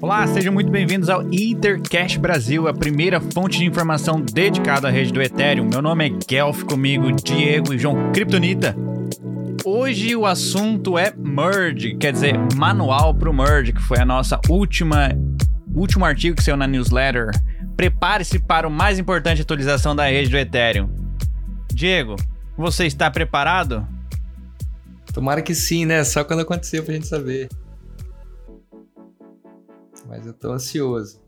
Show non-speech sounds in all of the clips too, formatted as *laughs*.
Olá, sejam muito bem-vindos ao Ethercash Brasil, a primeira fonte de informação dedicada à rede do Ethereum. Meu nome é Guelph, comigo Diego e João Kryptonita. Hoje o assunto é Merge, quer dizer, manual para o Merge, que foi a nossa última último artigo que saiu na newsletter. Prepare-se para o mais importante atualização da rede do Ethereum. Diego, você está preparado? Tomara que sim, né? Só quando acontecer pra gente saber. Mas eu tô ansioso.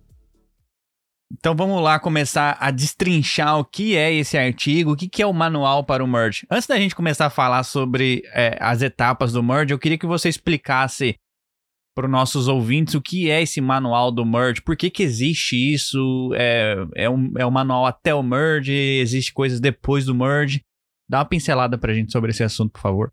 Então vamos lá começar a destrinchar o que é esse artigo, o que é o manual para o merge. Antes da gente começar a falar sobre é, as etapas do merge, eu queria que você explicasse para os nossos ouvintes o que é esse manual do merge, por que, que existe isso, é, é, um, é um manual até o merge, existe coisas depois do merge. Dá uma pincelada para a gente sobre esse assunto, por favor.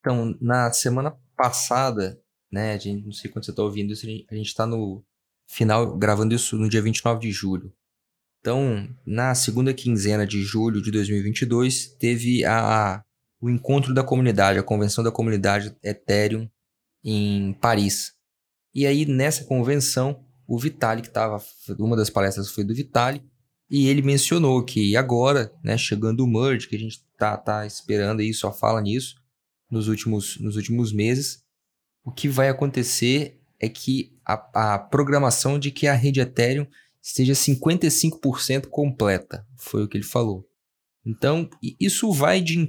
Então, na semana passada, né, a gente, não sei quando você está ouvindo isso, a gente está no final, gravando isso no dia 29 de julho. Então, na segunda quinzena de julho de 2022, teve a, o encontro da comunidade, a convenção da comunidade Ethereum em Paris. E aí, nessa convenção, o Vitalik estava, uma das palestras foi do Vitalik, e ele mencionou que agora, né, chegando o merge, que a gente tá, tá esperando aí, só fala nisso, nos últimos, nos últimos meses, o que vai acontecer é que a, a programação de que a rede Ethereum esteja 55% completa, foi o que ele falou. Então, isso vai, de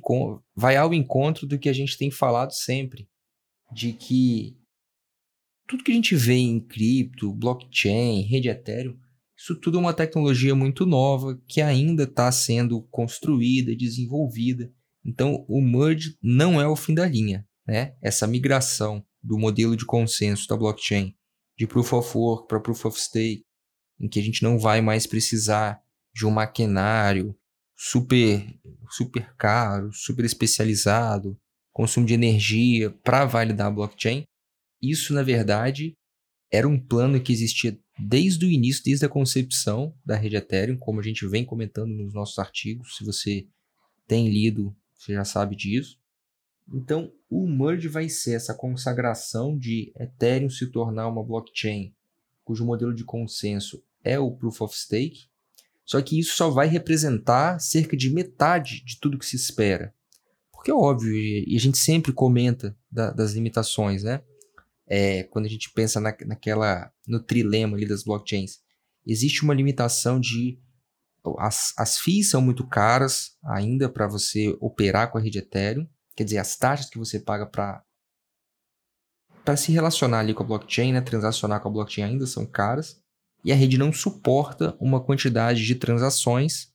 vai ao encontro do que a gente tem falado sempre, de que tudo que a gente vê em cripto, blockchain, rede Ethereum, isso tudo é uma tecnologia muito nova que ainda está sendo construída, desenvolvida. Então, o merge não é o fim da linha. Né? Essa migração do modelo de consenso da blockchain de Proof of Work para Proof of Stake, em que a gente não vai mais precisar de um maquinário super, super caro, super especializado, consumo de energia para validar a blockchain. Isso, na verdade, era um plano que existia desde o início, desde a concepção da rede Ethereum, como a gente vem comentando nos nossos artigos. Se você tem lido você já sabe disso. Então, o merge vai ser essa consagração de Ethereum se tornar uma blockchain cujo modelo de consenso é o Proof of Stake. Só que isso só vai representar cerca de metade de tudo que se espera. Porque é óbvio, e a gente sempre comenta da, das limitações, né? É, quando a gente pensa na, naquela, no trilema ali das blockchains, existe uma limitação de as, as FIIs são muito caras ainda para você operar com a rede Ethereum. Quer dizer, as taxas que você paga para para se relacionar ali com a blockchain, né, transacionar com a blockchain ainda são caras. E a rede não suporta uma quantidade de transações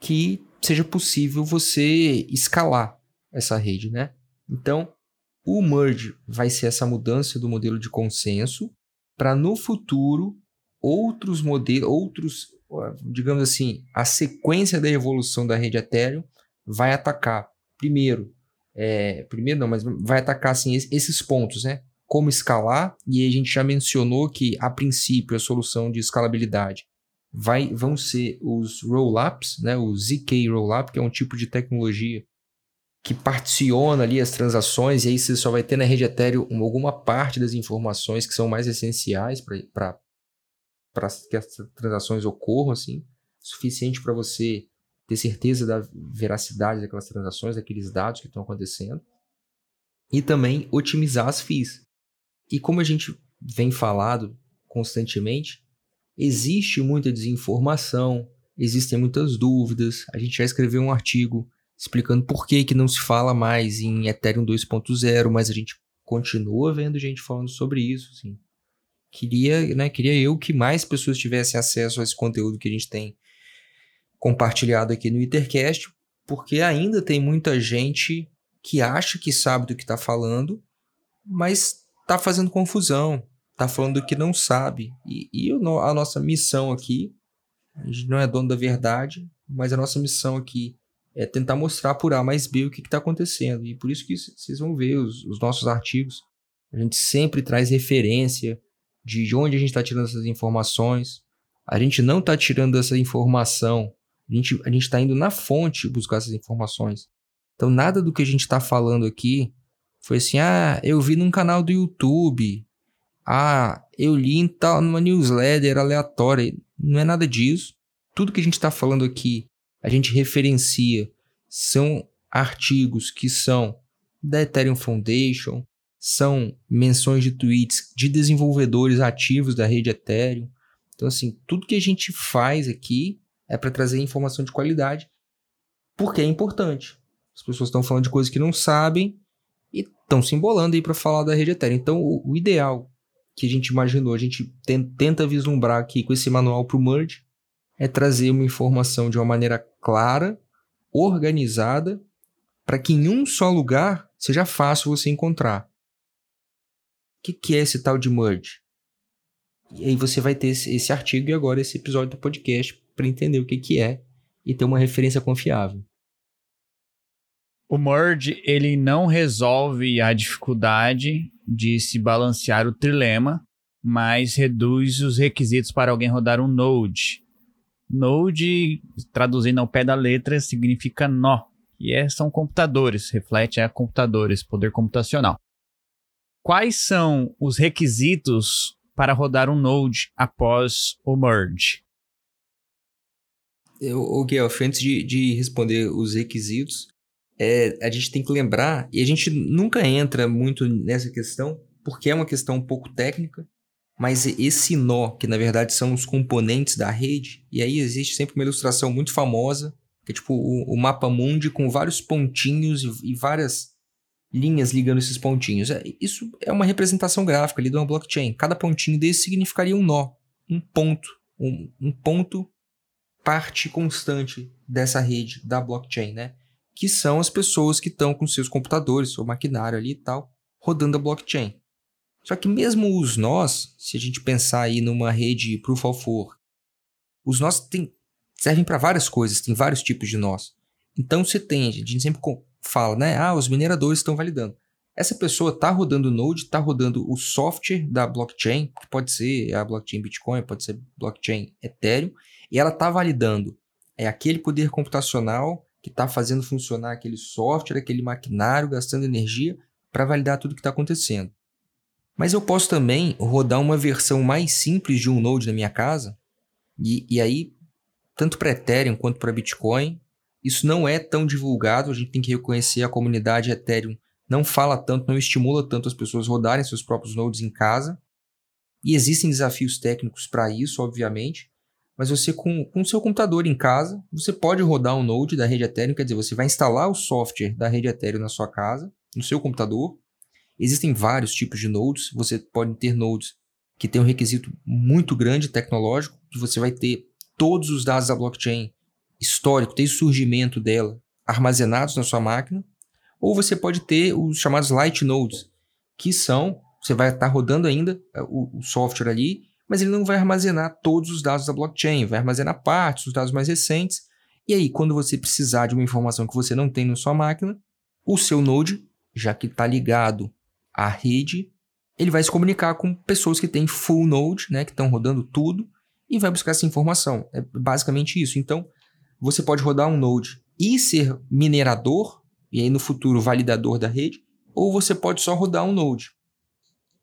que seja possível você escalar essa rede, né? Então, o merge vai ser essa mudança do modelo de consenso para no futuro outros modelos, outros digamos assim, a sequência da evolução da rede Ethereum vai atacar primeiro, é, primeiro não, mas vai atacar assim, esses pontos, né? Como escalar, e a gente já mencionou que a princípio a solução de escalabilidade vai, vão ser os rollups, né? O ZK Rollup, que é um tipo de tecnologia que particiona ali as transações, e aí você só vai ter na rede Ethereum alguma parte das informações que são mais essenciais para que as transações ocorram, assim, suficiente para você ter certeza da veracidade daquelas transações, daqueles dados que estão acontecendo, e também otimizar as FIIs. E como a gente vem falado constantemente, existe muita desinformação, existem muitas dúvidas. A gente já escreveu um artigo explicando por que, que não se fala mais em Ethereum 2.0, mas a gente continua vendo gente falando sobre isso. Assim queria, né, queria eu que mais pessoas tivessem acesso a esse conteúdo que a gente tem compartilhado aqui no Ethercast, porque ainda tem muita gente que acha que sabe do que está falando, mas está fazendo confusão, está falando do que não sabe. E, e a nossa missão aqui, a gente não é dono da verdade, mas a nossa missão aqui é tentar mostrar por A mais B o que está acontecendo. E por isso que vocês vão ver os, os nossos artigos. A gente sempre traz referência, de onde a gente está tirando essas informações. A gente não está tirando essa informação, a gente a está indo na fonte buscar essas informações. Então, nada do que a gente está falando aqui foi assim: ah, eu vi num canal do YouTube, Ah, eu li em tal, numa newsletter aleatória. Não é nada disso. Tudo que a gente está falando aqui, a gente referencia, são artigos que são da Ethereum Foundation, são menções de tweets de desenvolvedores ativos da rede Ethereum. Então, assim, tudo que a gente faz aqui é para trazer informação de qualidade, porque é importante. As pessoas estão falando de coisas que não sabem e estão se embolando aí para falar da rede Ethereum. Então, o, o, ideal que a gente imaginou, a gente tenta vislumbrar aqui com esse manual para o Merge, é trazer uma informação de uma maneira clara, organizada, para que em um só lugar seja fácil você encontrar. O que, que é esse tal de Merge? E aí você vai ter esse, esse artigo e agora esse episódio do podcast para entender o que, que é e ter uma referência confiável. O merge ele não resolve a dificuldade de se balancear o trilema, mas reduz os requisitos para alguém rodar um node. Node, traduzindo ao pé da letra, significa nó, e é, são computadores, reflete a computadores, poder computacional. Quais são os requisitos para rodar um node após o merge? O Guelph, antes de, de responder os requisitos, é, a gente tem que lembrar, e a gente nunca entra muito nessa questão, porque é uma questão um pouco técnica, mas esse nó, que na verdade são os componentes da rede, e aí existe sempre uma ilustração muito famosa, que é tipo o, o mapa mundi com vários pontinhos e, e, várias linhas ligando esses pontinhos. É, isso é uma representação gráfica ali de uma blockchain. Cada pontinho desse significaria um nó, um ponto, um, um ponto parte constante dessa rede da blockchain, né? que são as pessoas que estão com seus computadores, seu maquinário ali e tal, rodando a blockchain. Só que mesmo os nós, se a gente pensar aí numa rede Proof of Work, os nós tem, servem para várias coisas, tem vários tipos de nós. Então você tem, a gente sempre fala, né? Ah, os mineradores estão validando. Essa pessoa está rodando o Node, está rodando o software da blockchain, que pode ser a blockchain Bitcoin, pode ser blockchain Ethereum, e ela está validando é aquele poder computacional que está fazendo funcionar aquele software, aquele maquinário, gastando energia para validar tudo que está acontecendo. Mas eu posso também rodar uma versão mais simples de um Node na minha casa, e, e aí, tanto para Ethereum quanto para Bitcoin, isso não é tão divulgado, a gente tem que reconhecer a comunidade Ethereum não fala tanto, não estimula tanto as pessoas rodarem seus próprios nodes em casa. E existem desafios técnicos para isso, obviamente, mas você com o seu computador em casa, você pode rodar um node da rede Ethereum, quer dizer, você vai instalar o software da rede Ethereum na sua casa, no seu computador. Existem vários tipos de nodes, você pode ter nodes que tem um requisito muito grande tecnológico, que você vai ter todos os dados da blockchain histórico, desde o surgimento dela, armazenados na sua máquina, ou você pode ter os chamados light nodes, que são, você vai estar rodando ainda eh, o, o software ali, mas ele não vai armazenar todos os dados da blockchain, vai armazenar partes, os dados mais recentes. E aí, quando você precisar de uma informação que você não tem na sua máquina, o seu Node, já que está ligado à rede, ele vai se comunicar com pessoas que têm full Node, né, que estão rodando tudo, e vai buscar essa informação. É basicamente isso. Então, você pode rodar um Node e ser minerador, e aí no futuro validador da rede, ou você pode só rodar um Node.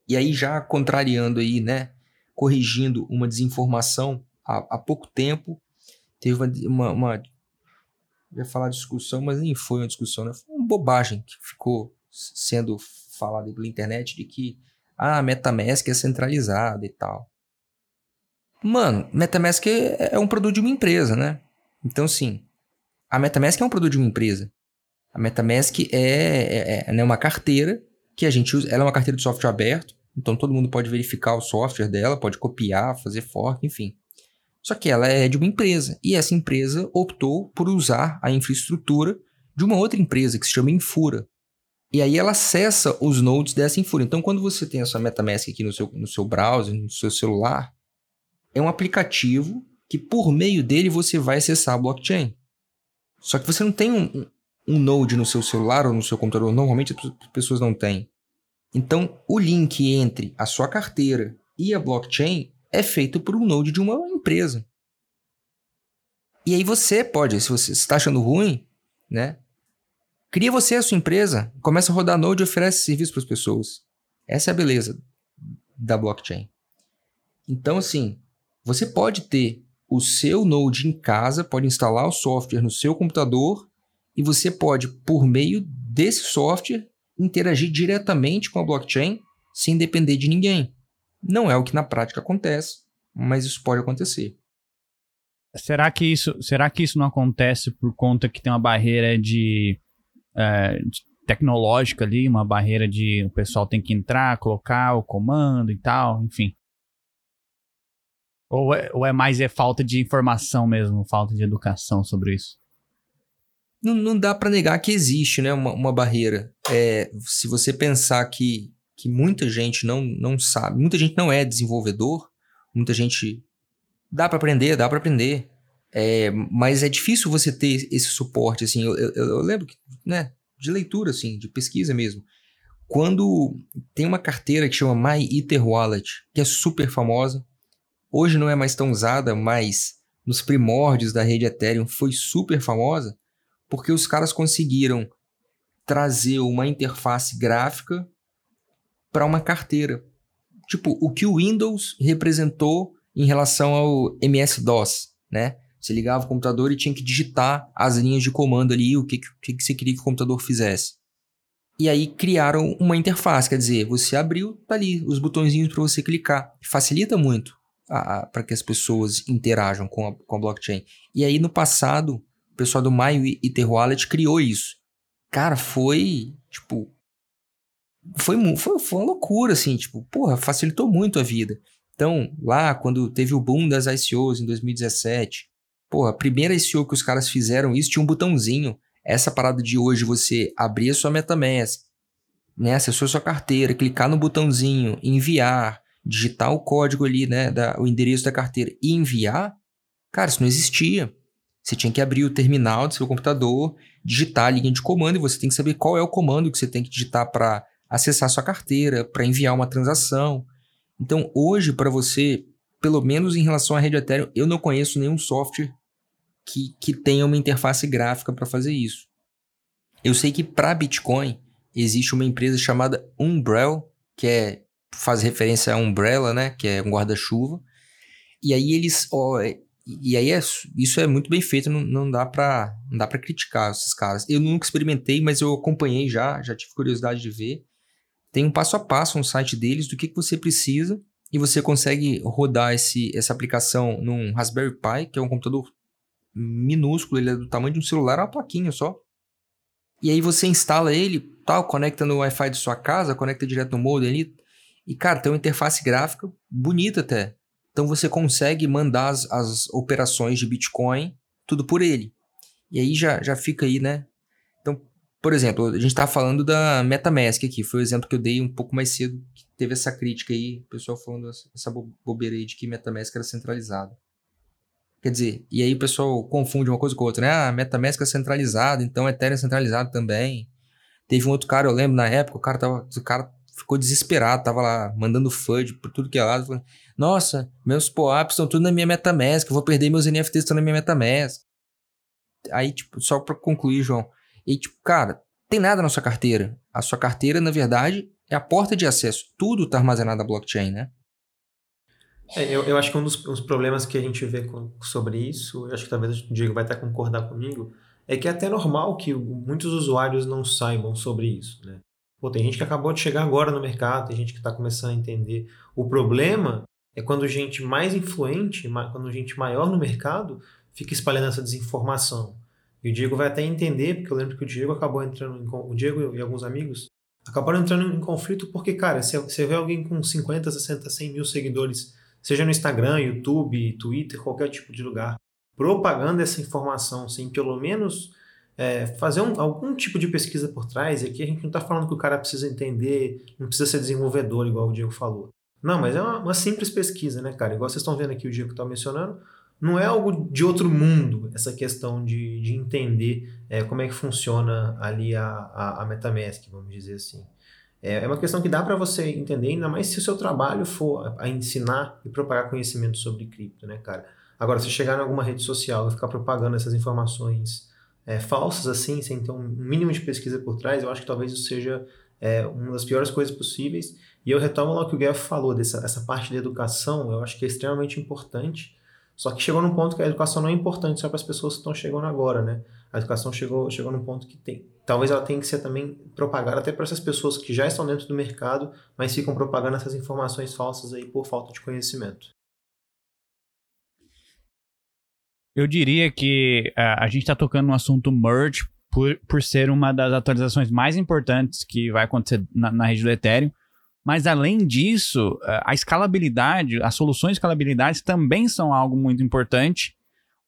E aí já contrariando aí, né, corrigindo uma desinformação há, há pouco tempo. Teve uma, uma, ia falar discussão, mas nem foi uma discussão, né? Foi uma bobagem que ficou sendo falada pela internet de que ah, a MetaMask é centralizada e tal. Mano, MetaMask é, é um produto de uma empresa, né? Então, sim, a MetaMask é um produto de uma empresa. A MetaMask é, é, é né, uma carteira que a gente usa. Ela é uma carteira de software aberto. Então todo mundo pode verificar o software dela, pode copiar, fazer fork, enfim. Só que ela é de uma empresa e essa empresa optou por usar a infraestrutura de uma outra empresa que se chama Infura. E aí ela acessa os nodes dessa Infura. Então quando você tem a sua MetaMask aqui no seu, no seu browser, no seu celular, é um aplicativo que por meio dele você vai acessar a blockchain. Só que você não tem um, um node no seu celular ou no seu computador. Normalmente as pessoas não têm. Então, o link entre a sua carteira e a blockchain é feito por um node de uma empresa. E aí você pode, se você está achando ruim, né? Cria você a sua empresa, começa a rodar node e oferece serviço para as pessoas. Essa é a beleza da blockchain. Então, assim, você pode ter o seu node em casa, pode instalar o software no seu computador e você pode, por meio desse software, interagir diretamente com a blockchain sem depender de ninguém. Não é o que na prática acontece, mas isso pode acontecer. Será que isso, será que isso não acontece por conta que tem uma barreira de, é, de tecnológica ali, uma barreira de o pessoal tem que entrar, colocar o comando e tal, enfim? Ou é, ou é mais é falta de informação mesmo, falta de educação sobre isso? Não, não dá para negar que existe né, uma, uma barreira. É, se você pensar que, que muita gente não, não sabe, muita gente não é desenvolvedor, muita gente dá para aprender, dá para aprender. É, mas é difícil você ter esse suporte, assim, eu, eu, eu lembro que, né, de leitura, assim, de pesquisa mesmo. Quando tem uma carteira que chama My Ether Wallet, que é super famosa, hoje não é mais tão usada, mas nos primórdios da rede Ethereum foi super famosa, porque os caras conseguiram trazer uma interface gráfica para uma carteira. Tipo, o que o Windows representou em relação ao MS-DOS, né? Você ligava o computador e tinha que digitar as linhas de comando ali, o que, que, que você queria que o computador fizesse. E aí criaram uma interface, quer dizer, você abriu, tá ali os botõezinhos para você clicar. Facilita muito para que as pessoas interajam com a, com a blockchain. E aí no passado, pessoal do My Ether Wallet criou isso. Cara, foi, tipo, foi, foi, foi uma loucura, assim, tipo, porra, facilitou muito a vida. Então, lá, quando teve o boom das ICOs em 2017, porra, a primeira ICO que os caras fizeram isso tinha um botãozinho. Essa parada de hoje, você abrir a sua MetaMask, né, acessou sua carteira, clicar no botãozinho, enviar, digitar o código ali, né, da, o endereço da carteira e enviar, cara, isso não existia. Você tinha que abrir o terminal do seu computador, digitar a linha de comando e você tem que saber qual é o comando que você tem que digitar para acessar sua carteira, para enviar uma transação. Então, hoje, para você, pelo menos em relação à rede Ethereum, eu não conheço nenhum software que, que tenha uma interface gráfica para fazer isso. Eu sei que para Bitcoin existe uma empresa chamada Umbrella, que é faz referência a Umbrella, né? Que é um guarda-chuva. E aí eles. Ó, e aí é, isso é muito bem feito, não, não dá para não dá para criticar esses caras. Eu nunca experimentei, mas eu acompanhei já, já tive curiosidade de ver. Tem um passo a passo no site deles do que, que você precisa e você consegue rodar esse, essa aplicação num Raspberry Pi, que é um computador minúsculo, ele é do tamanho de um celular, uma plaquinha só. E aí você instala ele, tal, conecta no Wi-Fi de sua casa, conecta direto no modem ali, e, cara, tem uma interface gráfica bonita até. Então você consegue mandar as, as operações de Bitcoin tudo por ele. E aí já, já fica aí, né? Então, por exemplo, a gente está falando da MetaMask aqui. Foi o exemplo que eu dei um pouco mais cedo, que teve essa crítica aí, o pessoal falando essa bobeira aí de que MetaMask era centralizado. Quer dizer, e aí o pessoal confunde uma coisa com outra, né? Ah, MetaMask é centralizado, então Ethereum é centralizado também. Teve um outro cara, eu lembro na época, o cara tava, o cara ficou desesperado, tava lá mandando FUD por tudo que é lado, falando, nossa, meus POAPs estão tudo na minha MetaMask, eu vou perder meus NFTs estão na minha MetaMask. Aí, tipo, só para concluir, João, e tipo, cara, tem nada na sua carteira. A sua carteira, na verdade, é a porta de acesso. Tudo está armazenado na blockchain, né? É, eu, eu acho que um dos, dos problemas que a gente vê com, sobre isso, eu acho que talvez o Diego vai até concordar comigo, é que é até normal que muitos usuários não saibam sobre isso, né? Pô, tem gente que acabou de chegar agora no mercado, tem gente que está começando a entender. O problema é quando gente mais influente, quando gente maior no mercado, fica espalhando essa desinformação. E o Diego vai até entender, porque eu lembro que o Diego acabou entrando em, o Diego e alguns amigos acabaram entrando em conflito porque, cara, se você vê alguém com 50, 60, 100 mil seguidores, seja no Instagram, YouTube, Twitter, qualquer tipo de lugar, propagando essa informação sem pelo menos é, fazer um, algum tipo de pesquisa por trás, e aqui a gente não está falando que o cara precisa entender, não precisa ser desenvolvedor, igual o Diego falou. Não, mas é uma, uma simples pesquisa, né, cara? Igual vocês estão vendo aqui o Diego está mencionando, não é algo de outro mundo essa questão de, de entender é, como é que funciona ali a, a, a MetaMask, vamos dizer assim. É, é uma questão que dá para você entender, ainda mais se o seu trabalho for a ensinar e propagar conhecimento sobre cripto, né, cara? Agora, se chegar em alguma rede social e ficar propagando essas informações é, falsas assim, sem ter um mínimo de pesquisa por trás, eu acho que talvez isso seja é, uma das piores coisas possíveis. E eu retomo lá o que o Guilherme falou, dessa essa parte da educação, eu acho que é extremamente importante, só que chegou num ponto que a educação não é importante só para as pessoas que estão chegando agora, né? A educação chegou, chegou num ponto que tem. Talvez ela tenha que ser também propagada até para essas pessoas que já estão dentro do mercado, mas ficam propagando essas informações falsas aí por falta de conhecimento. Eu diria que uh, a gente está tocando no assunto merge por, por ser uma das atualizações mais importantes que vai acontecer na, na rede do Ethereum. Mas além disso, a escalabilidade, as soluções de escalabilidade também são algo muito importante,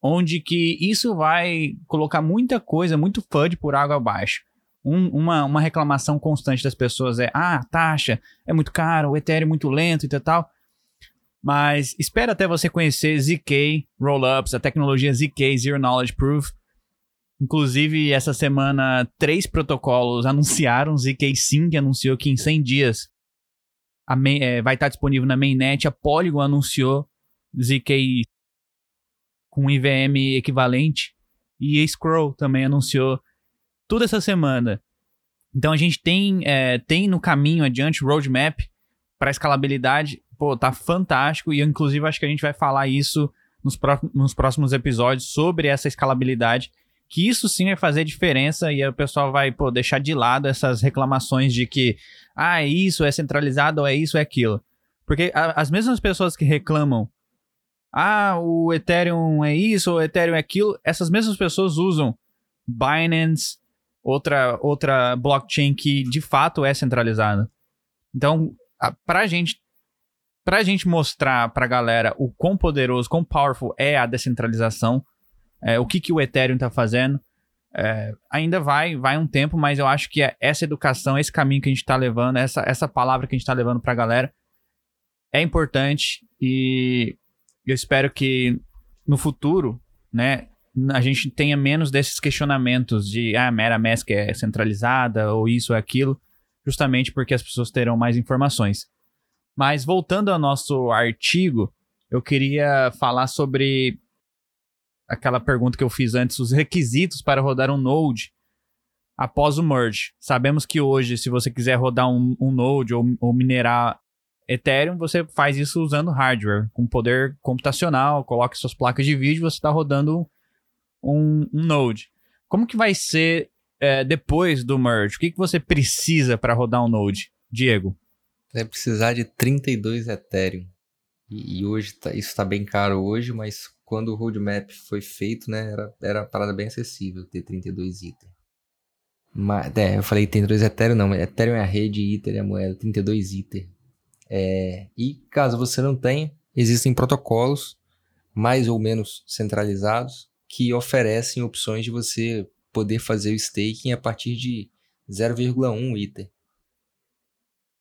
onde que isso vai colocar muita coisa, muito FUD por água abaixo. Um, uma, uma reclamação constante das pessoas é, ah, taxa é muito caro, o Ethereum é muito lento e tal. Mas espera até você conhecer ZK Rollups, a tecnologia ZK Zero Knowledge Proof. Inclusive, essa semana, três protocolos anunciaram. ZK Sync anunciou que em 100 dias main, é, vai estar disponível na mainnet. A Polygon anunciou ZK com IVM equivalente. E a Scroll também anunciou tudo essa semana. Então a gente tem, é, tem no caminho adiante roadmap para escalabilidade. Pô, tá fantástico. E inclusive acho que a gente vai falar isso nos, nos próximos episódios sobre essa escalabilidade. Que isso sim vai fazer diferença e aí o pessoal vai pô, deixar de lado essas reclamações de que ah, é isso, é centralizado, ou é isso, é aquilo. Porque a, as mesmas pessoas que reclamam, ah, o Ethereum é isso, o Ethereum é aquilo, essas mesmas pessoas usam Binance, outra, outra blockchain que de fato é centralizada. Então, a, pra gente pra gente mostrar pra galera o quão poderoso, quão powerful é a descentralização, é, o que, que o Ethereum tá fazendo, é, ainda vai, vai um tempo, mas eu acho que é essa educação, esse caminho que a gente está levando, essa, essa palavra que a gente está levando para a galera é importante e eu espero que no futuro, né, a gente tenha menos desses questionamentos de ah, mera mask é centralizada ou isso ou aquilo, justamente porque as pessoas terão mais informações. Mas voltando ao nosso artigo, eu queria falar sobre aquela pergunta que eu fiz antes, os requisitos para rodar um Node após o merge. Sabemos que hoje, se você quiser rodar um, um Node ou, ou, minerar Ethereum, você faz isso usando hardware, com poder computacional, coloque suas placas de vídeo, você está rodando um, um, Node. Como que vai ser é, depois do merge? O que, que você precisa para rodar um Node, Diego? Vai precisar de 32 Ethereum. E, e hoje tá, isso está bem caro hoje, mas quando o roadmap foi feito, né, era, era uma parada bem acessível ter 32 itens. Mas, é, eu falei 32 Ethereum, não, Ethereum é a rede, Ether é a moeda, 32 Ether. É, e caso você não tenha, existem protocolos mais ou menos centralizados que oferecem opções de você poder fazer o staking a partir de 0,1 Ether.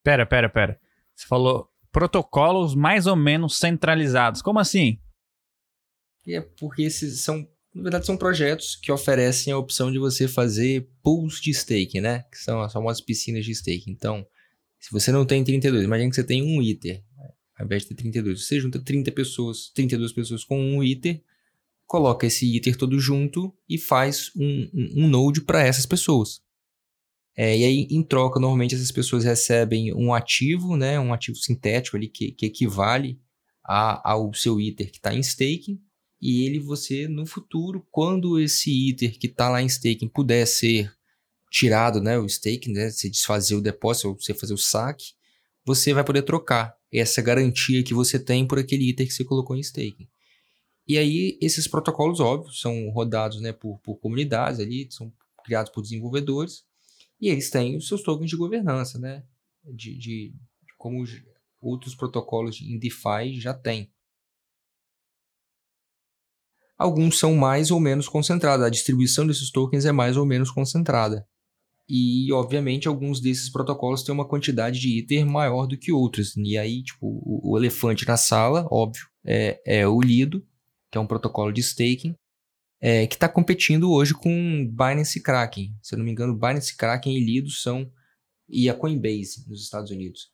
Pera, pera, pera. Você falou protocolos mais ou menos centralizados. Como assim? É porque esses são, na verdade, são projetos que oferecem a opção de você fazer pools de stake, né? Que são as famosas piscinas de stake. Então, se você não tem 32, imagine que você tem um ITER, ao invés de ter 32, você junta 30 pessoas, 32 pessoas com um ITER, coloca esse ITER todo junto e faz um, um, um node para essas pessoas. É, e aí, em troca, normalmente essas pessoas recebem um ativo, né, um ativo sintético ali que, que equivale a, ao seu ITER que está em staking, e ele você no futuro, quando esse ITER que está lá em staking puder ser tirado, né, o staking, né, você desfazer o depósito, você fazer o saque, você vai poder trocar essa garantia que você tem por aquele ITER que você colocou em staking. E aí esses protocolos, óbvio, são rodados, né, por, por comunidades ali, são criados por desenvolvedores, e eles têm os seus tokens de governança, né, de, de, como outros protocolos em DeFi já têm. Alguns são mais ou menos concentrados, a distribuição desses tokens é mais ou menos concentrada. E, obviamente, alguns desses protocolos têm uma quantidade de Ether maior do que outros. E aí, tipo, o, o elefante na sala, óbvio, é, é o Lido, que é um protocolo de staking, é, que está competindo hoje com Binance e Kraken. Se eu não me engano, Binance, Kraken e Lido são. e a Coinbase nos Estados Unidos.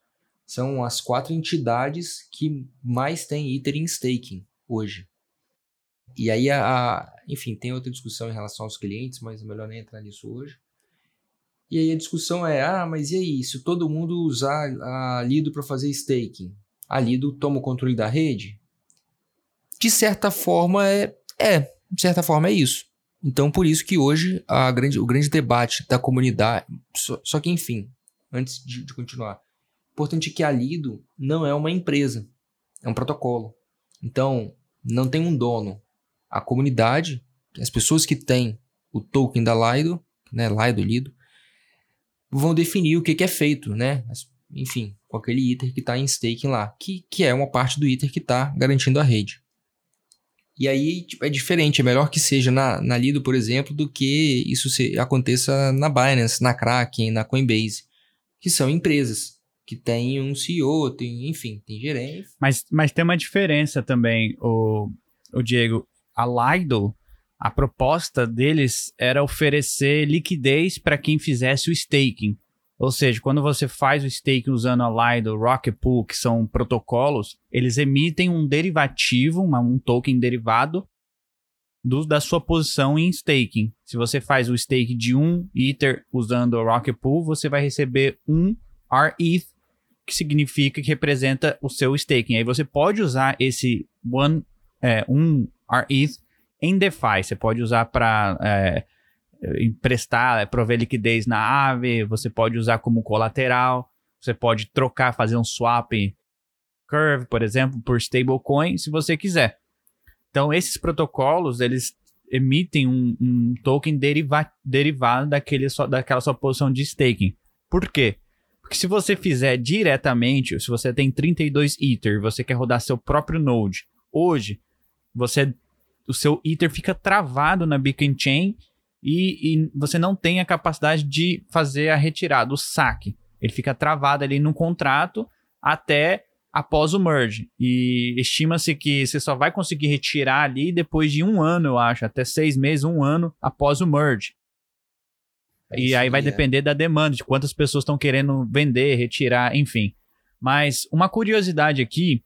São as quatro entidades que mais têm Ether em staking hoje. E aí, a, a, enfim, tem outra discussão em relação aos clientes, mas é melhor nem entrar nisso hoje. E aí a discussão é, ah, mas e aí, se todo mundo usar a Lido para fazer staking, a Lido toma o controle da rede? De certa forma é, é, de certa forma é isso. Então por isso que hoje grande, o grande debate da comunidade, só, só que enfim, antes de, de continuar, importante que a Lido não é uma empresa, é um protocolo. Então não tem um dono. A comunidade, as pessoas que têm o token da Lido, né, Lido, Lido, vão definir o que, que é feito, né? Enfim, com aquele Ether que está em staking lá, que, que é uma parte do Ether que está garantindo a rede. E aí tipo, é diferente, é melhor que seja na, na Lido, por exemplo, do que isso se, aconteça na Binance, na Kraken, na Coinbase, que são empresas que têm um CEO, tem, enfim, tem gerente. Mas, mas tem uma diferença também, o, o Diego. A Lido, a proposta deles era oferecer liquidez para quem fizesse o staking. Ou seja, quando você faz o staking usando a Lido, Rocket Pool, que são protocolos, eles emitem um derivativo, uma, um token derivado do, da sua posição em staking. Se você faz o stake de um Ether usando o Rocket Pool, você vai receber um RETH, que significa que representa o seu staking. Aí você pode usar esse one, é, um RETH em DeFi. Você pode usar para é, emprestar, é, prover liquidez na ave, você pode usar como colateral, você pode trocar, fazer um swap curve, por exemplo, por stablecoin, se você quiser. Então, esses protocolos, eles emitem um, um token deriva derivado daquele daquela sua posição de staking. Por quê? Porque se você fizer diretamente, se você tem 32 Ether você quer rodar seu próprio node, hoje, você o seu Ether fica travado na Beacon Chain e, e, você não tem a capacidade de fazer a retirada, o saque. Ele fica travado ali no contrato até após o merge. E estima-se que você só vai conseguir retirar ali depois de um ano, eu acho, até seis meses, um ano após o merge. É e aí vai é. depender da demanda, de quantas pessoas estão querendo vender, retirar, enfim. Mas uma curiosidade aqui,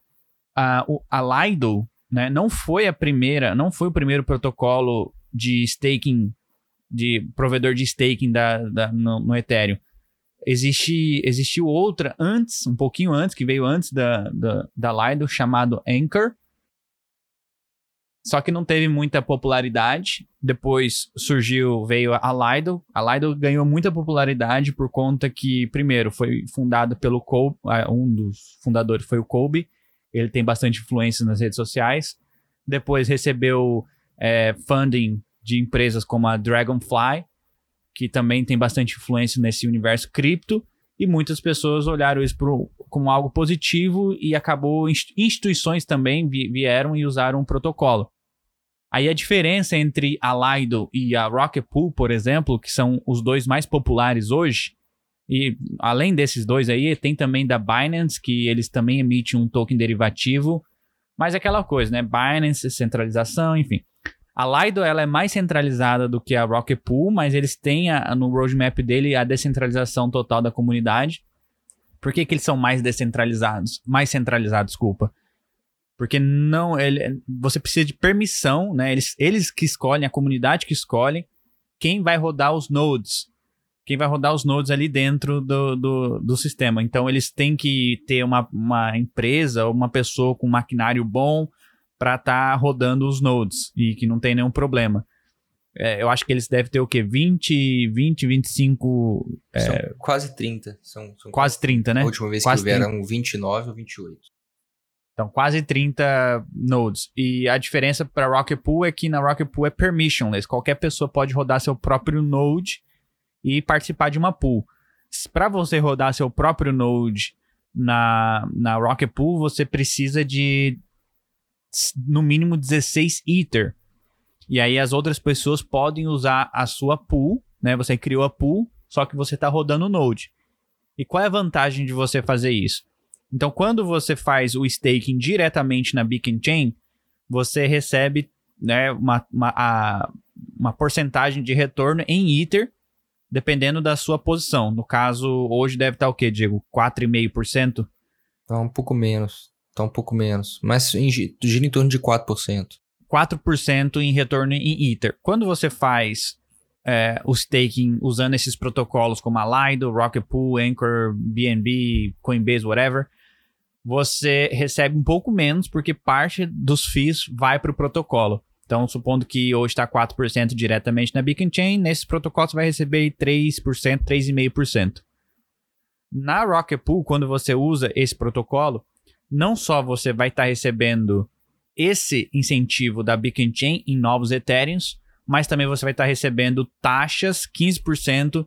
a, a Lido, né, não foi a primeira, não foi o primeiro protocolo de staking, de provedor de staking da, da no, no, Ethereum. Existe, existiu outra antes, um pouquinho antes, que veio antes da, da, da Lido, chamado Anchor. Só que não teve muita popularidade. Depois surgiu, veio a Lido. A Lido ganhou muita popularidade por conta que, primeiro, foi fundado pelo Kobe, um dos fundadores foi o Kobe, ele tem bastante influência nas redes sociais. Depois recebeu é, funding de empresas como a Dragonfly, que também tem bastante influência nesse universo cripto. E muitas pessoas olharam isso pro, como algo positivo e acabou instituições também vieram e usaram um protocolo. Aí a diferença entre a Lido e a Rocket Pool, por exemplo, que são os dois mais populares hoje, e além desses dois aí, tem também da Binance, que eles também emitem um token derivativo. Mas é aquela coisa, né? Binance, centralização, enfim. A Lido ela é mais centralizada do que a Rocket Pool, mas eles têm a, no roadmap dele a descentralização total da comunidade. Por que, que eles são mais descentralizados? Mais centralizados, desculpa. Porque não, ele, você precisa de permissão, né? Eles, eles que escolhem, a comunidade que escolhe quem vai rodar os nodes quem vai rodar os nodes ali dentro do, do, do sistema. Então, eles têm que ter uma, uma empresa uma pessoa com maquinário bom para estar tá rodando os nodes e que não tem nenhum problema. É, eu acho que eles devem ter o quê? 20, 20, 25. É... São quase 30. São, são quase 30, né? A última vez quase que houveram 30. 29 ou 28. Então, quase 30 nodes. E a diferença para Rocket Pool é que na Rocket Pool é permissionless. Qualquer pessoa pode rodar seu próprio node e participar de uma pool. Para você rodar seu próprio node na, na Rocket Pool, você precisa de no mínimo 16 Ether. E aí as outras pessoas podem usar a sua pool, né? Você criou a pool, só que você está rodando o node. E qual é a vantagem de você fazer isso? Então, quando você faz o staking diretamente na Beacon Chain, você recebe né, uma, uma, a, uma porcentagem de retorno em Ether dependendo da sua posição. No caso, hoje deve estar o quê, Diego? 4,5%? Tá um pouco menos. Tá um pouco menos. Mas gira em torno de 4%. 4% em retorno em Ether. Quando você faz é, o staking usando esses protocolos como a Lido, Rocket Pool, Anchor, BNB, Coinbase, whatever, você recebe um pouco menos porque parte dos FIIs vai para o protocolo. Então, supondo que hoje está 4% diretamente na Beacon Chain, nesses protocolos você vai receber 3%, 3,5%. Na Rocket Pool, quando você usa esse protocolo, não só você vai estar tá recebendo esse incentivo da Beacon Chain em novos Ethereums, mas também você vai estar tá recebendo taxas 15%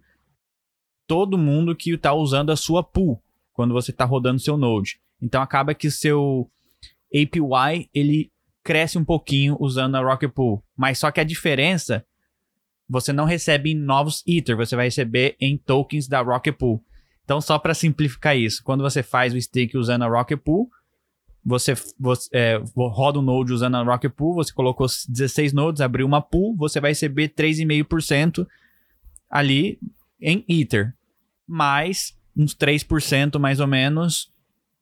todo mundo que está usando a sua pool quando você está rodando seu node. Então acaba que seu APY ele cresce um pouquinho usando a Rocket Pool, mas só que a diferença você não recebe em novos Ether, você vai receber em tokens da Rocket Pool. Então só para simplificar isso, quando você faz o stake usando a Rocket Pool, você, você é, roda um node usando a Rocket Pool, você colocou 16 nodes, abriu uma pool, você vai receber 3,5% ali em Ether, mais uns 3% mais ou menos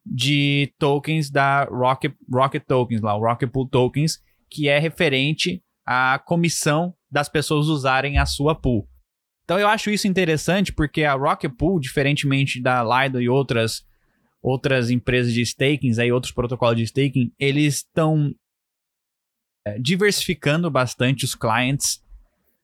de tokens da Rocket, Rocket Tokens, lá, o Rocket Pool Tokens, que é referente à comissão das pessoas usarem a sua pool. Então eu acho isso interessante porque a Rocket Pool, diferentemente da Lido e outras outras empresas de staking, aí outros protocolos de staking, eles estão é, diversificando bastante os clients,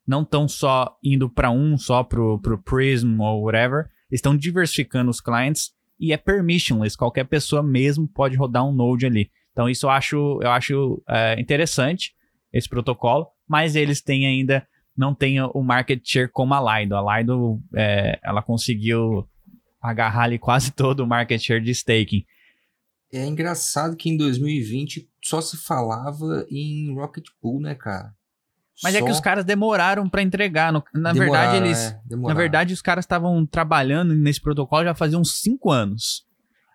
não estão só indo para um, só pro, pro Prism ou whatever, estão diversificando os clients e é permissionless, qualquer pessoa mesmo pode rodar um node ali. Então isso eu acho, eu acho é, interessante, esse protocolo, mas eles têm ainda, não tem o market share como a Lido. A Lido, é, ela conseguiu agarrar ali quase todo o market share de staking. É engraçado que em 2020 só se falava em Rocket Pool, né, cara? Mas só... é que os caras demoraram para entregar. No, na demoraram, verdade, eles. É, na verdade, os caras estavam trabalhando nesse protocolo já fazia uns 5 anos.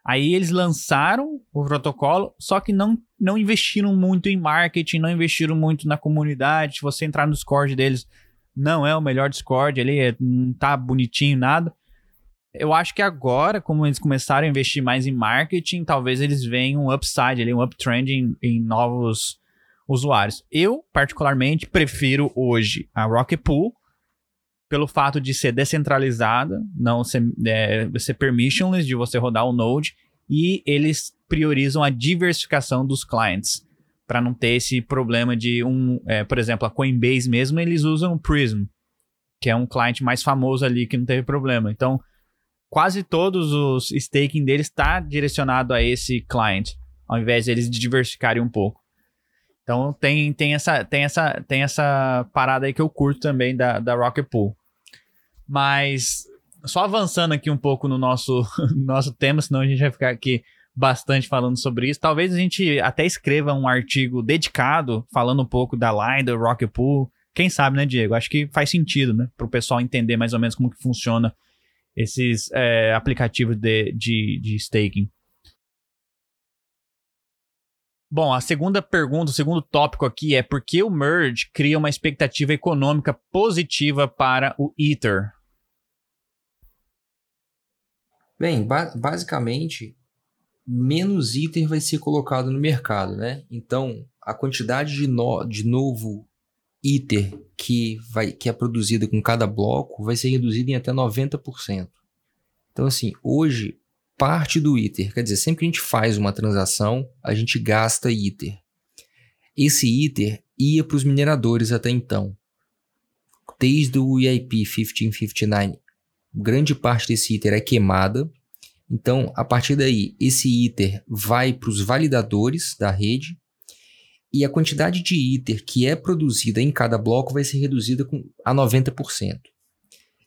Aí eles lançaram o protocolo, só que não, não investiram muito em marketing, não investiram muito na comunidade. Se você entrar no Discord deles, não é o melhor Discord ali, é, não tá bonitinho, nada eu acho que agora, como eles começaram a investir mais em marketing, talvez eles venham um upside ali, um uptrend em, em novos usuários. Eu, particularmente, prefiro hoje a Rocket Pool pelo fato de ser descentralizada, não ser, é, ser permissionless, de você rodar o Node, e eles priorizam a diversificação dos clients, para não ter esse problema de um, é, por exemplo, a Coinbase mesmo, eles usam o Prism, que é um cliente mais famoso ali que não teve problema. Então, quase todos os staking deles está direcionado a esse client, ao invés de eles diversificarem um pouco. Então tem, tem, essa, tem, essa, tem essa parada aí que eu curto também da, da Rocket Pool. Mas só avançando aqui um pouco no nosso, *laughs* nosso tema, senão a gente vai ficar aqui bastante falando sobre isso. Talvez a gente até escreva um artigo dedicado falando um pouco da Line, do Rocket Pool. Quem sabe, né, Diego? Acho que faz sentido, né? Para o pessoal entender mais ou menos como que funciona esses é, aplicativos de, de, de staking. Bom, a segunda pergunta, o segundo tópico aqui é por que o Merge cria uma expectativa econômica positiva para o Ether? Bem, ba basicamente, menos Ether vai ser colocado no mercado, né? Então, a quantidade de, no de novo ITER que, vai, que é produzida com cada bloco vai ser reduzida em até 90%. Então, assim, hoje, parte do ITER, quer dizer, sempre que a gente faz uma transação, a gente gasta ITER. Esse ITER ia para os mineradores até então. Desde o EIP 1559, grande parte desse ITER é queimada. Então, a partir daí, esse ITER vai para os validadores da rede e a quantidade de ITER que é produzida em cada bloco vai ser reduzida com, a 90%.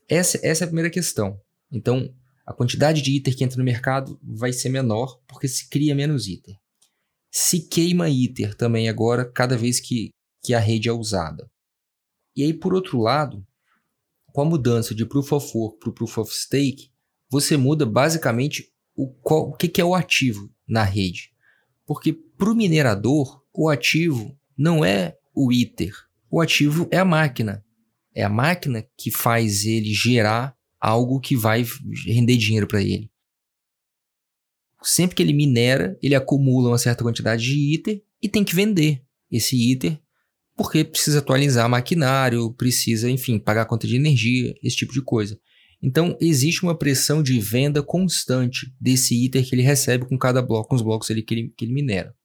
Essa, essa é a primeira questão. Então, a quantidade de ITER que entra no mercado vai ser menor porque se cria menos ITER. Se queima ITER também agora cada vez que, que a rede é usada. E aí, por outro lado, com a mudança de Proof of Work para o Proof of Stake, você muda basicamente o, qual, o que, que é o ativo na rede. Porque para o minerador, o ativo não é o ITER. O ativo é a máquina. É a máquina que faz ele gerar algo que vai render dinheiro para ele. Sempre que ele minera, ele acumula uma certa quantidade de ITER e tem que vender esse ITER porque precisa atualizar maquinário, precisa, enfim, pagar conta de energia, esse tipo de coisa. Então, existe uma pressão de venda constante desse ITER que ele recebe com cada bloco, com os blocos ali que ele, que ele minera.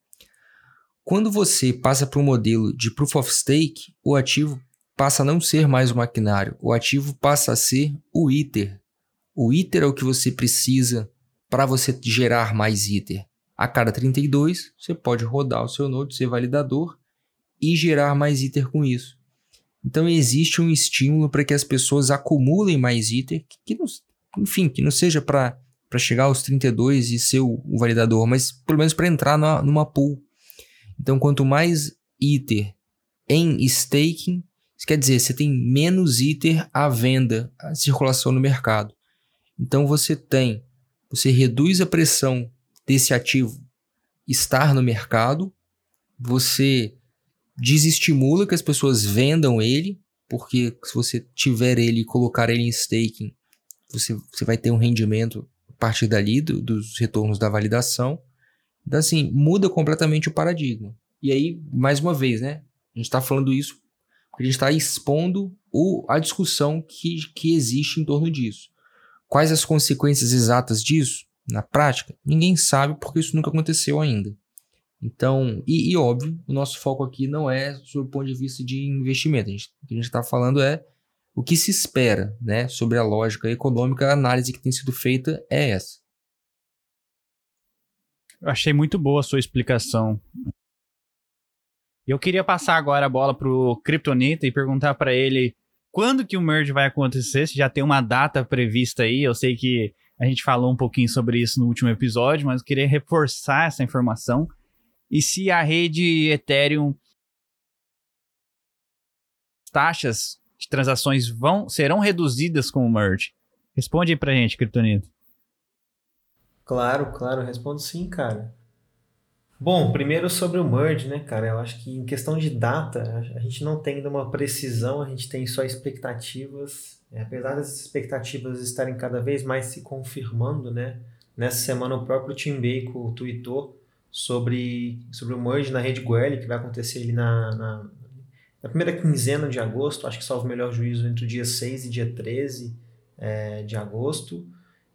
Quando você passa para um modelo de Proof of Stake, o ativo passa a não ser mais o maquinário, o ativo passa a ser o ITER. O ITER é o que você precisa para você gerar mais ITER. A cada 32, você pode rodar o seu node, ser validador e gerar mais ITER com isso. Então existe um estímulo para que as pessoas acumulem mais ITER, que, que não, enfim, que não seja para chegar aos 32 e ser o, o validador, mas pelo menos para entrar na, numa pool. Então quanto mais ITER em staking, isso quer dizer, você tem menos ITER à venda, à circulação no mercado. Então você tem, você reduz a pressão desse ativo estar no mercado, você desestimula que as pessoas vendam ele, porque se você tiver ele e colocar ele em staking, você, você vai ter um rendimento a partir dali do, dos retornos da validação. Então, assim, muda completamente o paradigma. E aí, mais uma vez, né? A gente está falando isso porque a gente está expondo o, a discussão que, que existe em torno disso. Quais as consequências exatas disso? Na prática, ninguém sabe porque isso nunca aconteceu ainda. Então, e, e, óbvio, o nosso foco aqui não é sobre o ponto de vista de investimento. Gente, o que a gente está falando é o que se espera né, sobre a lógica econômica, a análise que tem sido feita é essa. Eu achei muito boa a sua explicação. Eu queria passar agora a bola para o Kryptonita e perguntar para ele quando que o merge vai acontecer, se já tem uma data prevista aí. Eu sei que a gente falou um pouquinho sobre isso no último episódio, mas eu queria reforçar essa informação e se a rede Ethereum taxas de transações vão serão reduzidas com o merge? Responde aí pra gente, Kryptonito. Claro, claro, respondo sim, cara. Bom, primeiro sobre o merge, né, cara? Eu acho que em questão de data, a gente não tem ainda uma precisão, a gente tem só expectativas. É, apesar das expectativas estarem cada vez mais se confirmando, né? Nessa semana o próprio Tim Bacon tweetou sobre, sobre o merge na rede GoL, que vai acontecer ali na, na, na, primeira quinzena de agosto, acho que salvo o melhor juízo entre o dia 6 e dia 13 é, de agosto.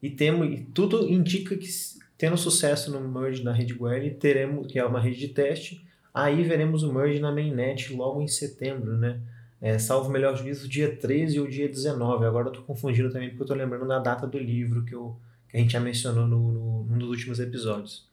E, temos, e tudo indica que, tendo sucesso no merge na rede GoL, teremos, que é uma rede de teste, aí veremos o merge na mainnet logo em setembro, né? É, salvo o melhor juízo, dia 13 ou dia 19. Agora eu tô confundindo também porque eu tô lembrando da data do livro que, eu, que a gente já mencionou no, no, num dos últimos episódios.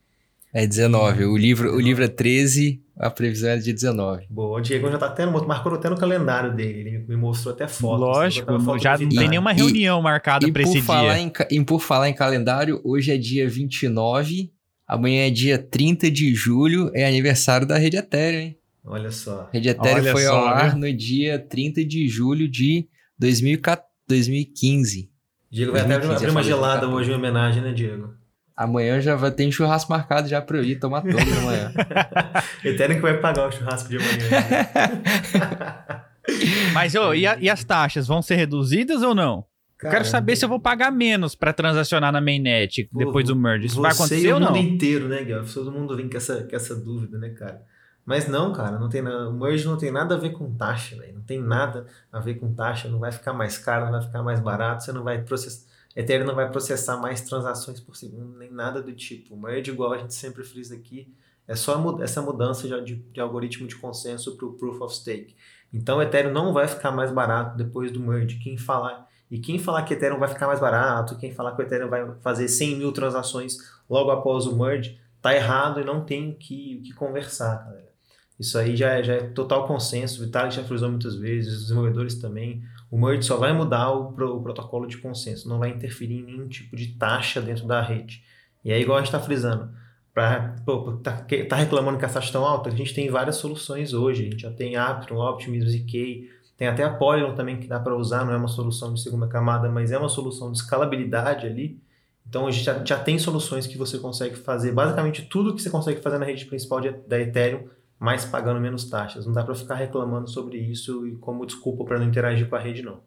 É 19. O livro, o livro é 13, a previsão é de 19. Boa, o Diego já tá até, marcou até no calendário dele. Ele me mostrou até foto. Lógico, foto já não tem nenhuma reunião e, marcada para esse falar dia. Em, e por falar em calendário, hoje é dia 29, amanhã é dia 30 de julho, é aniversário da Rede Ethereum, hein? Olha só. Rede Ethereum Olha foi só, ao ar no dia 30 de julho de 2015. Diego vai 2015, até abrir uma gelada hoje em homenagem, né, Diego? Amanhã já vai ter churrasco marcado já pra eu ir tomar todo amanhã. *laughs* Eterno que vai pagar o churrasco de amanhã. Né? *laughs* Mas oh, e, a, e, as taxas vão ser reduzidas ou não? Cara, Quero saber se eu vou pagar menos para transacionar na mainnet pô, depois do merge. Isso vai acontecer ou não? o mundo inteiro, né, Guilherme? Todo mundo vem com essa, com essa dúvida, né, cara? Mas não, cara, não tem nada, o merge não tem nada a ver com taxa, velho. Não tem nada a ver com taxa, não vai ficar mais caro, não vai ficar mais barato, você não vai processar Ethereum não vai processar mais transações por segundo, nem nada do tipo. Merge, igual a gente sempre frisa aqui, é só essa mudança de, de algoritmo de consenso para o Proof of Stake. Então, o Ethereum não vai ficar mais barato depois do merge. Quem falar e quem falar que o Ethereum vai ficar mais barato, quem falar que o Ethereum vai fazer 100 mil transações logo após o merge, tá errado e não tem o que, que conversar, galera. Isso aí já é, já é total consenso. O Vitalik já frisou muitas vezes, os desenvolvedores também. O merge só vai mudar o, pro, o, protocolo de consenso, não vai interferir em nenhum tipo de taxa dentro da rede. E aí, igual a gente está frisando, para tá, tá reclamando que a taxa tão alta, a gente tem várias soluções hoje. A gente já tem Aptron, Optimism, ZK, tem até a Polygon também que dá para usar, não é uma solução de segunda camada, mas é uma solução de escalabilidade ali. Então a gente já, já tem soluções que você consegue fazer basicamente tudo que você consegue fazer na rede principal de, da Ethereum mas pagando menos taxas. Não dá para ficar reclamando sobre isso e como desculpa para não interagir com a rede, não.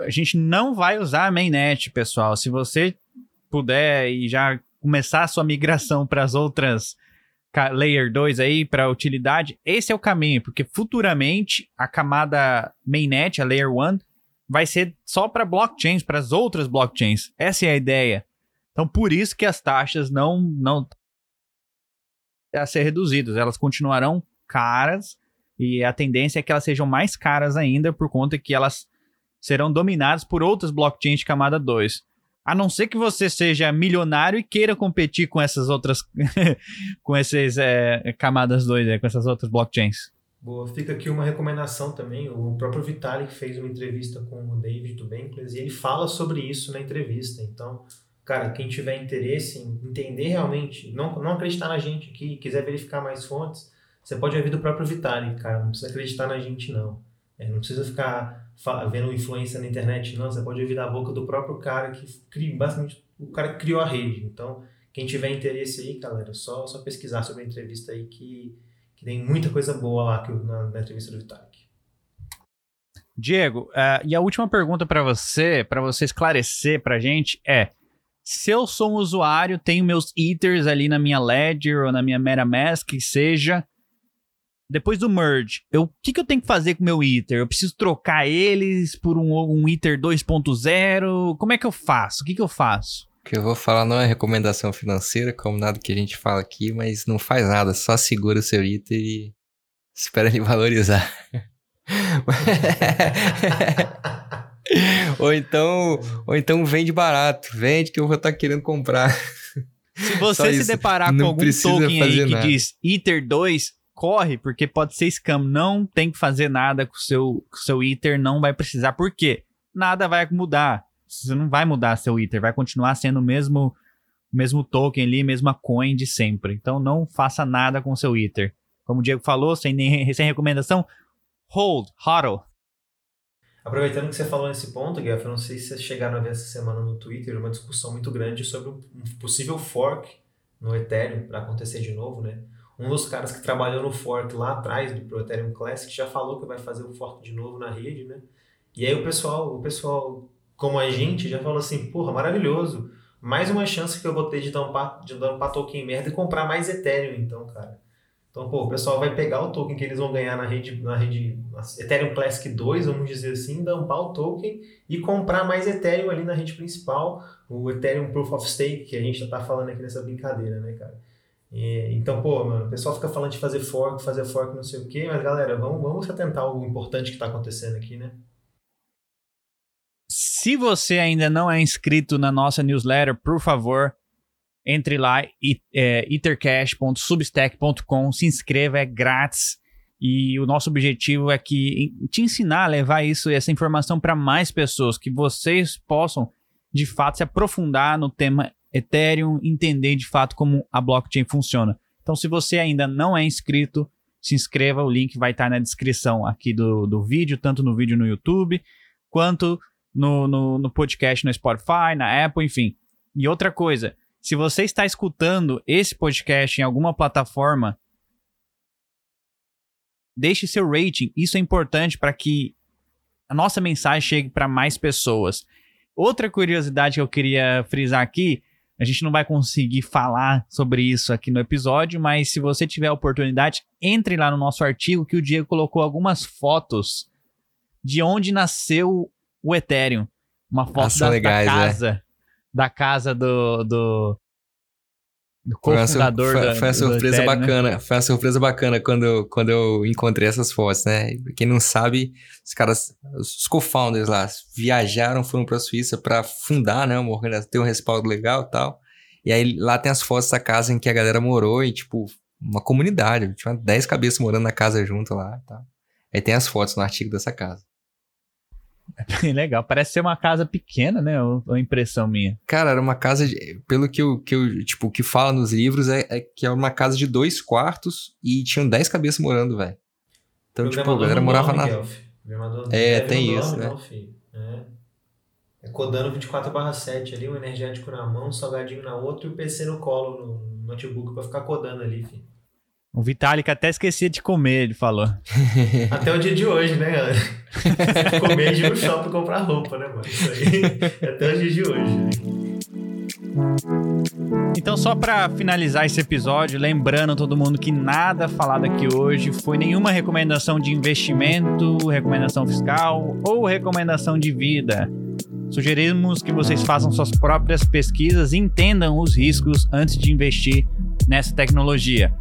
A gente não vai usar a mainnet, pessoal. Se você puder e já começar a sua migração para as outras Layer 2 aí para utilidade, esse é o caminho, porque futuramente a camada mainnet, a Layer 1, vai ser só para blockchains, para as outras blockchains. Essa é a ideia. Então, por isso que as taxas não não a ser reduzidas, elas continuarão caras e a tendência é que elas sejam mais caras ainda por conta que elas serão dominadas por outras blockchains de camada 2. A não ser que você seja milionário e queira competir com essas outras. *laughs* com essas é, camadas 2, é, com essas outras blockchains. Boa, fica aqui uma recomendação também. O próprio Vitalik fez uma entrevista com o David do Bankless e ele fala sobre isso na entrevista. Então, cara, quem tiver interesse em entender realmente, não, não acreditar na gente aqui, quiser verificar mais fontes, você pode ouvir do próprio Vitalik, cara. Não precisa acreditar na gente, não. É, não precisa ficar vendo influência na internet, não. Você pode ouvir da boca do próprio cara que cria, basicamente, o cara que criou a rede. Então, quem tiver interesse aí, galera, só, só pesquisar sobre a entrevista aí que, que tem muita coisa boa lá que, na, na entrevista do Vitalik. Diego, uh, e a última pergunta para você, para você esclarecer para gente é: se eu sou um usuário, tenho meus Ethers ali na minha Ledger ou na minha MetaMask, que seja, depois do merge, o que, que eu tenho que fazer com o meu Ether? Eu preciso trocar eles por um, um Ether 2.0? Como é que eu faço? O que, que eu faço? O que eu vou falar não é recomendação financeira, como nada que a gente fala aqui, mas não faz nada, só segura o seu Ether e espera ele valorizar. *laughs* *laughs* ou então, ou então vende barato, vende que eu vou estar tá querendo comprar. Se *laughs* você se deparar com algum token aí que nada. diz Ether 2, corre, porque pode ser scam. Não tem que fazer nada com o seu, com seu Ether, não vai precisar. Por quê? Nada vai mudar. Você não vai mudar seu Ether, vai continuar sendo o mesmo, mesmo token ali, mesma coin de sempre. Então não faça nada com o seu Ether. Como o Diego falou, sem, nem, *laughs* sem recomendação, hold, hodl. Aproveitando que você falou nesse ponto, Guilherme, eu não sei se vocês chegaram a ver essa semana no Twitter uma discussão muito grande sobre um possível fork no Ethereum para acontecer de novo, né? Um dos caras que trabalhou no fork lá atrás do Ethereum Classic já falou que vai fazer o fork de novo na rede, né? E aí o pessoal, o pessoal, como a gente, já falou assim, porra, maravilhoso. Mais uma chance que eu vou ter de dar um, de dar um token merda e comprar mais Ethereum, então, cara. Então, pô, o pessoal vai pegar o token que eles vão ganhar na rede, na rede Ethereum Classic 2, vamos dizer assim, dampar o token e comprar mais Ethereum ali na rede principal, o Ethereum Proof of Stake, que a gente já tá falando aqui nessa brincadeira, né, cara? E, então, pô, mano, o pessoal fica falando de fazer fork, fazer fork, não sei o quê, mas galera, vamos, vamos atentar algo importante que está acontecendo aqui, né? Se você ainda não é inscrito na nossa newsletter, por favor, entre lá, é, ethercash.substack.com, se inscreva, é grátis. E o nosso objetivo é que te ensinar a levar isso, essa informação para mais pessoas, que vocês possam de fato se aprofundar no tema Ethereum, entender de fato como a blockchain funciona. Então, se você ainda não é inscrito, se inscreva, o link vai estar na descrição aqui do, do vídeo, tanto no vídeo no YouTube, quanto no, no, no podcast no Spotify, na Apple, enfim. E outra coisa, se você está escutando esse podcast em alguma plataforma, deixe seu rating. Isso é importante para que a nossa mensagem chegue para mais pessoas. Outra curiosidade que eu queria frisar aqui a gente não vai conseguir falar sobre isso aqui no episódio, mas se você tiver a oportunidade, entre lá no nosso artigo que o Diego colocou algumas fotos de onde nasceu o Ethereum. Uma foto da, legais, da, é. casa. Da casa do, do, do cofundador foi, foi, a surpresa Ethereum, né? bacana, né? foi uma surpresa bacana quando eu, quando eu encontrei essas fotos, né? Quem não sabe, os caras, os co-founders lá viajaram, foram para a Suíça para fundar, né, uma organização, ter um respaldo legal, e tal. E aí lá tem as fotos da casa em que a galera morou e tipo uma comunidade, tinha 10 cabeças morando na casa junto lá, tá? Aí tem as fotos no artigo dessa casa. É bem *laughs* legal. Parece ser uma casa pequena, né? Ou, impressão minha. Cara, era uma casa, de, pelo que eu, que eu, tipo, o que fala nos livros é, é que é uma casa de dois quartos e tinham dez cabeças morando, velho. Então, tipo, a galera morava na. É, tem isso, né? é. é codando 24 7 ali, um energético na mão, um salgadinho na outra e o PC no colo no notebook pra ficar codando ali, filho. O Vitalik até esquecia de comer, ele falou. *laughs* Até o dia de hoje, né, galera? *laughs* comer de ir no shopping comprar roupa, né, mano? Isso aí. Até o dia de hoje. Né? Então, só para finalizar esse episódio, lembrando todo mundo que nada falado aqui hoje foi nenhuma recomendação de investimento, recomendação fiscal ou recomendação de vida. Sugerimos que vocês façam suas próprias pesquisas e entendam os riscos antes de investir nessa tecnologia.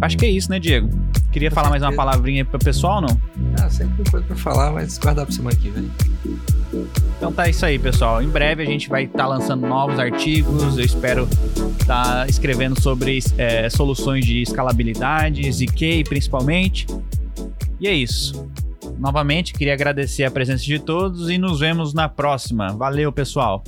Acho que é isso, né, Diego? Queria falar mais uma palavrinha para o pessoal, não? Ah, sempre tem coisa para falar, mas guardar para semana que vem. Então tá isso aí, pessoal. Em breve a gente vai estar tá lançando novos artigos. Eu espero estar tá escrevendo sobre é, soluções de escalabilidade, ZK principalmente. E é isso. Novamente, queria agradecer a presença de todos e nos vemos na próxima. Valeu, pessoal!